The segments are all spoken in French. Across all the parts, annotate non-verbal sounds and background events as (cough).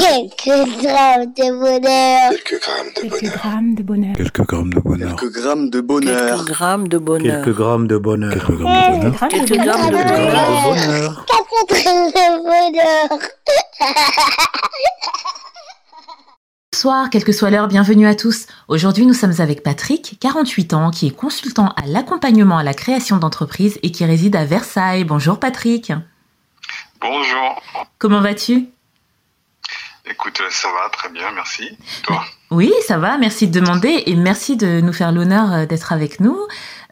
Quelques grammes de bonheur. Quelques grammes de Quelques bonheur. grammes de bonheur. Quelques grammes de bonheur. Quelques grammes de bonheur. Quelques grammes de bonheur. Quelques grammes de bonheur. Quelques grammes de bonheur. Quelques grammes de Quelques bonheur. grammes de bonheur. Quatre grammes de bonheur. Bonsoir, quelle que soit l'heure, bienvenue à tous. Aujourd'hui, nous sommes avec Patrick, 48 ans, qui est consultant à l'accompagnement à la création d'entreprises et qui réside à Versailles. Bonjour Patrick. Bonjour. Comment vas-tu Écoute, euh, ça va très bien, merci. Toi Oui, ça va, merci de demander et merci de nous faire l'honneur euh, d'être avec nous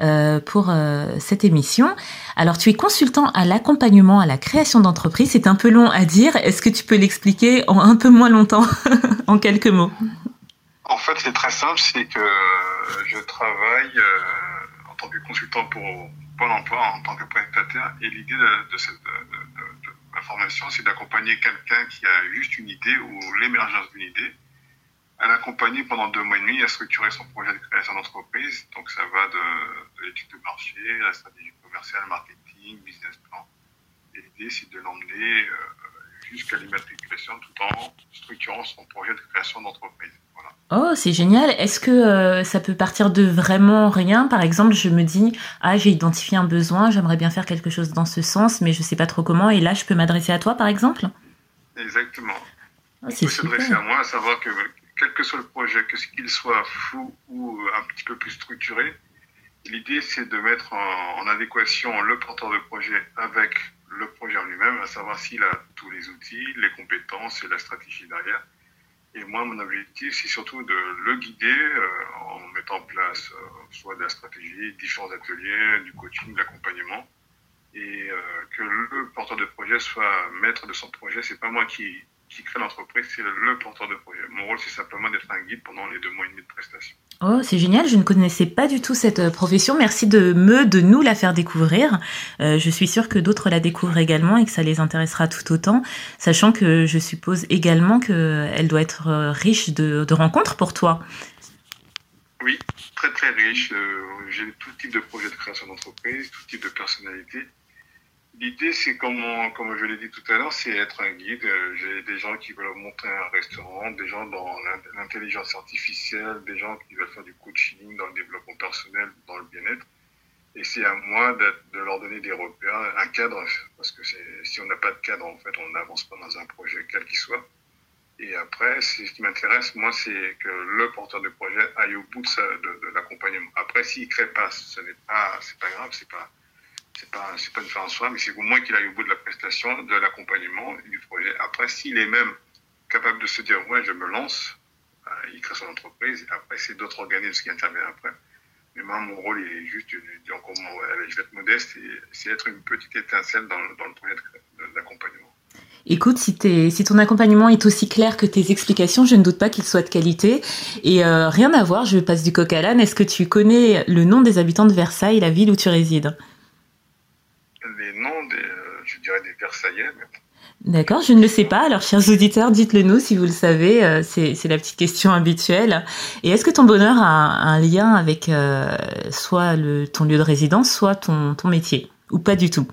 euh, pour euh, cette émission. Alors, tu es consultant à l'accompagnement à la création d'entreprises. C'est un peu long à dire. Est-ce que tu peux l'expliquer en un peu moins longtemps, (laughs) en quelques mots? En fait, c'est très simple, c'est que je travaille euh, en tant que consultant pour Pôle emploi, en tant que prestataire, et l'idée de, de cette de, formation, c'est d'accompagner quelqu'un qui a juste une idée ou l'émergence d'une idée, à l'accompagner pendant deux mois et demi à structurer son projet de création d'entreprise. Donc ça va de, de l'étude de marché, la stratégie commerciale, marketing, business plan. Et l'idée, c'est de l'emmener euh, jusqu'à l'immatriculation tout en structurant son projet de création d'entreprise. Voilà. Oh, c'est génial. Est-ce que euh, ça peut partir de vraiment rien? Par exemple, je me dis, ah, j'ai identifié un besoin, j'aimerais bien faire quelque chose dans ce sens, mais je sais pas trop comment, et là, je peux m'adresser à toi, par exemple Exactement. Oh, On peut s'adresser à moi, à savoir que quel que soit le projet, que ce qu'il soit flou ou un petit peu plus structuré, l'idée c'est de mettre en, en adéquation le porteur de projet avec le projet en lui-même, à savoir s'il a tous les outils, les compétences et la stratégie derrière. Et moi, mon objectif, c'est surtout de le guider euh, en mettant en place euh, soit de la stratégie, différents ateliers, du coaching, de l'accompagnement, et euh, que le porteur de projet soit maître de son projet. C'est pas moi qui, qui crée l'entreprise, c'est le porteur de projet. Mon rôle, c'est simplement d'être un guide pendant les deux mois et demi de prestation. Oh, c'est génial. Je ne connaissais pas du tout cette euh, profession. Merci de me, de nous la faire découvrir. Euh, je suis sûre que d'autres la découvrent également et que ça les intéressera tout autant, sachant que je suppose également qu'elle doit être euh, riche de, de rencontres pour toi. Oui, très très riche. Euh, J'ai tout type de projet de création d'entreprise, tout type de personnalité. L'idée, c'est comme, comme je l'ai dit tout à l'heure, c'est être un guide. J'ai des gens qui veulent monter un restaurant, des gens dans l'in- l'intelligence artificielle, des gens qui veulent faire du coaching dans le développement personnel, dans le bien-être. Et c'est à moi de leur donner des repères, un cadre, parce que si on n'a pas de cadre, en fait, on n'avance pas dans un projet, quel qu'il soit. Et après, ce qui m'intéresse, moi, c'est que le porteur de projet aille au bout de, l'accompagnement. Après, s'il crée pas, ce n'est pas, pas grave, c'est pas, c'est pas, pas une fin en soi, mais c'est au moins qu'il aille au bout de la prestation, de l'accompagnement du projet. Après, s'il est même capable de se dire, ouais, je me lance, euh, il crée son entreprise. Après, c'est d'autres organismes qui interviennent après. Mais moi, mon rôle, il est juste comment, allez, je vais être modeste c'est être une petite étincelle dans, le- projet d'accompagnement. Écoute, si ton accompagnement est aussi clair que tes explications, je ne doute pas qu'il soit de qualité. Et euh, rien à voir, je passe du coq à l'âne. Est-ce que tu connais le nom des habitants de Versailles, la ville où tu résides? Des, euh, je dirais des Versaillais, D'accord, je ne le sais pas. Alors, chers auditeurs, dites-le nous si vous le savez. Euh, C'est la petite question habituelle. Et est-ce que ton bonheur a un, lien avec euh, soit le, ton lieu de résidence, soit ton, ton métier? Ou pas du tout?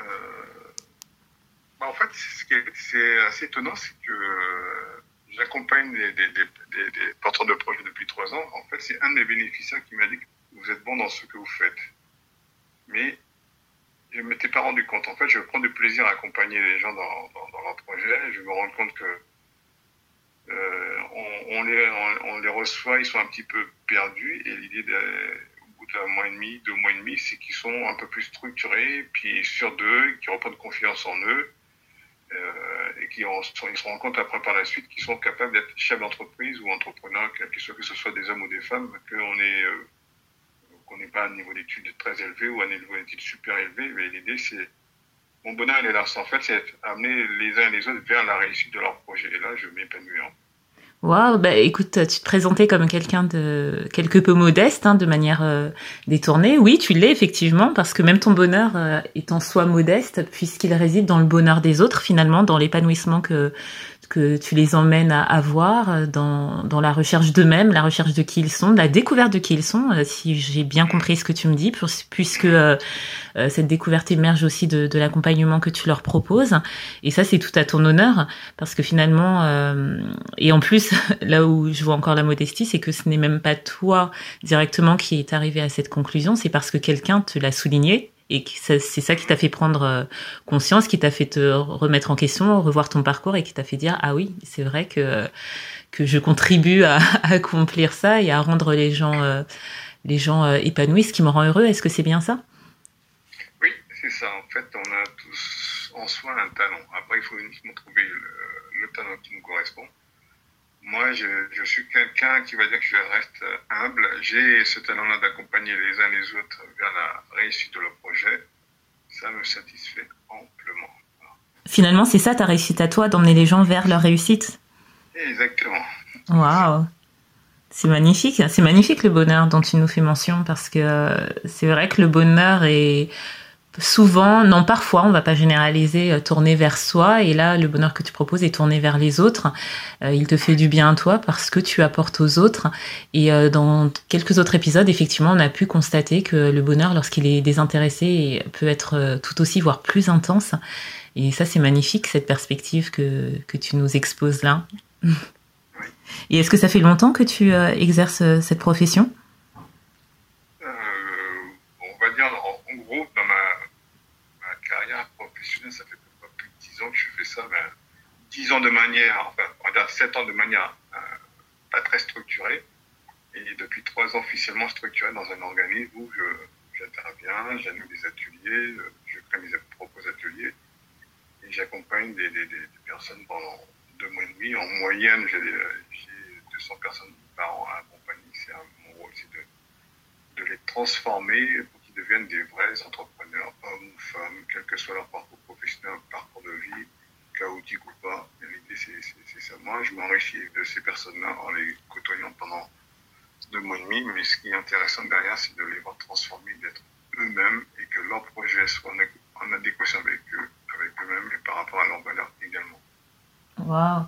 Euh, bah, en fait, ce qui est, c'est assez étonnant, c'est que euh, j'accompagne des, des, des, des, des porteurs de projets depuis trois ans. En fait, c'est un de mes bénéficiaires qui m'a dit que vous êtes bon dans ce que vous faites. Mais je ne m'étais pas rendu compte. En fait, je prends du plaisir à accompagner les gens dans, leur projet. Je me rends compte que euh, on, les, reçoit, ils sont un petit peu perdus. Et l'idée, au bout d'un mois et demi, deux mois et demi, c'est qu'ils sont un peu plus structurés, puis sûrs d'eux, qui reprennent confiance en eux, euh, et qui ils se rendent compte après par la suite qu'ils sont capables d'être chefs d'entreprise ou entrepreneurs, que soit que ce soit des hommes ou des femmes, qu'on est euh, qu'on n'est pas un niveau d'études très élevé ou un niveau d'études super élevé, mais l'idée c'est mon bonheur il est là, en fait c'est amener les uns et les autres vers la réussite de leur projet. Et là je m'épanouis. hein. Waouh, bah écoute, tu te présentais comme quelqu'un de quelque peu modeste, hein, de manière euh, détournée. Oui, tu l'es effectivement, parce que même ton bonheur euh, est en soi modeste, puisqu'il réside dans le bonheur des autres, finalement, dans l'épanouissement que que tu les emmènes à avoir dans, dans la recherche d'eux-mêmes, la recherche de qui ils sont, la découverte de qui ils sont, si j'ai bien compris ce que tu me dis, puisque cette découverte émerge aussi de, l'accompagnement que tu leur proposes. Et ça, c'est tout à ton honneur, parce que finalement, et en plus, (laughs) là où je vois encore la modestie, c'est que ce n'est même pas toi directement qui est arrivé à cette conclusion, c'est parce que quelqu'un te l'a souligné et c'est ça qui t'a fait prendre euh, conscience, qui t'a fait te remettre en question, revoir ton parcours et qui t'a fait dire ah oui, c'est vrai que que je contribue à, (laughs) accomplir ça et à rendre les gens euh, les gens euh, épanouis, ce qui me rend heureux. Est-ce que c'est bien ça? Oui, c'est ça. En fait, on a tous en soi un talent. Après, il faut uniquement trouver le talent qui nous correspond. Moi, je, je suis quelqu'un qui va dire que je reste humble. J'ai ce talent-là d'accompagner les uns les autres vers la réussite de leur projet. Ça me satisfait amplement. Finalement, c'est ça ta réussite à toi, d'emmener les gens vers leur réussite? Exactement. Waouh c'est magnifique, c'est magnifique le bonheur dont tu nous fais mention parce que c'est vrai que le bonheur est souvent, non parfois, on va pas généraliser, euh, tourner vers soi. Et là, le bonheur que tu proposes est tourné vers les autres. Euh, il te fait du bien à toi parce que tu apportes aux autres. Et euh, dans quelques autres épisodes, effectivement, on a pu constater que le bonheur, lorsqu'il est désintéressé, peut être tout aussi, voire plus intense. Et ça, c'est magnifique, cette perspective que, que tu nous exposes là. Et est-ce que ça fait longtemps que tu exerces cette profession? Ans de manière, enfin, on va dire 7 ans de manière euh, pas très structurée, et depuis 3 ans officiellement structuré dans un organisme où j'interviens, j'anime des ateliers, euh, je crée mes propres ateliers, et j'accompagne des, personnes pendant deux mois et demi. En moyenne, j'ai 200 personnes par an à accompagner. C'est mon rôle, c'est de, de les transformer pour qu'ils deviennent des vrais entrepreneurs, hommes ou femmes, quel que soit leur parcours professionnel, parcours de vie, chaotique ou pas. L'idée, c'est ça. Moi, je m'enrichis de ces personnes-là en les côtoyant pendant deux mois et demi, mais ce qui est intéressant derrière, c'est de les voir transformer, d'être eux-mêmes et que leur projet soit en adéquation avec eux, avec eux-mêmes et par rapport à leurs valeurs également. Waouh!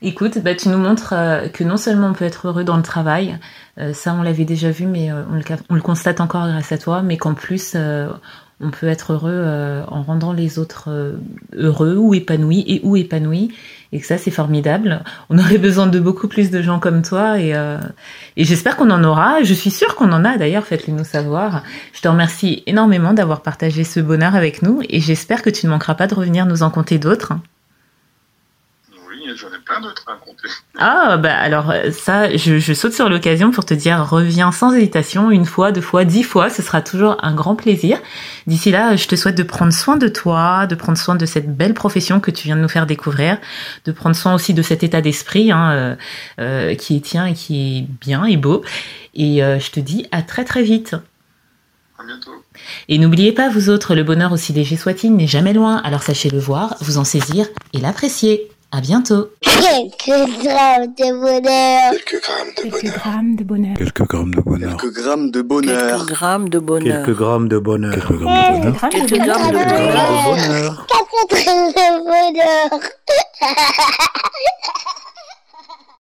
Écoute, bah, tu nous montres euh, que non seulement on peut être heureux dans le travail, euh, ça on l'avait déjà vu, mais euh, on, le, on, le, constate encore grâce à toi, mais qu'en plus on peut être heureux euh, en rendant les autres euh, heureux ou épanouis et ou épanouis et que ça c'est formidable. On aurait (laughs) besoin de beaucoup plus de gens comme toi et, euh, et j'espère qu'on en aura. Je suis sûre qu'on en a d'ailleurs, faites-le nous savoir. Je te remercie énormément d'avoir partagé ce bonheur avec nous et j'espère que tu ne manqueras pas de revenir nous en compter d'autres j'en ai plein d'autres à raconter. Ah, bah alors ça, je, je saute sur l'occasion pour te dire, reviens sans hésitation, une fois, deux fois, dix fois, ce sera toujours un grand plaisir. D'ici là, je te souhaite de prendre soin de toi, de prendre soin de cette belle profession que tu viens de nous faire découvrir, de prendre soin aussi de cet état d'esprit hein, euh, euh, qui est tien et qui est bien et beau. Et euh, je te dis à très très vite. À bientôt. Et n'oubliez pas, vous autres, le bonheur aussi léger soit-il n'est jamais loin, alors sachez le voir, vous en saisir et l'apprécier. À bientôt. Quelques grammes de bonheur. Quelques grammes de Quelques bonheur. grammes de bonheur. Quelques grammes de bonheur. Quelques grammes de bonheur. Quelques grammes de bonheur. Quelques grammes de bonheur. Quelques grammes de bonheur. Quelques Quelques grammes de Quelques bonheur. grammes de bonheur. Quatre grammes de bonheur.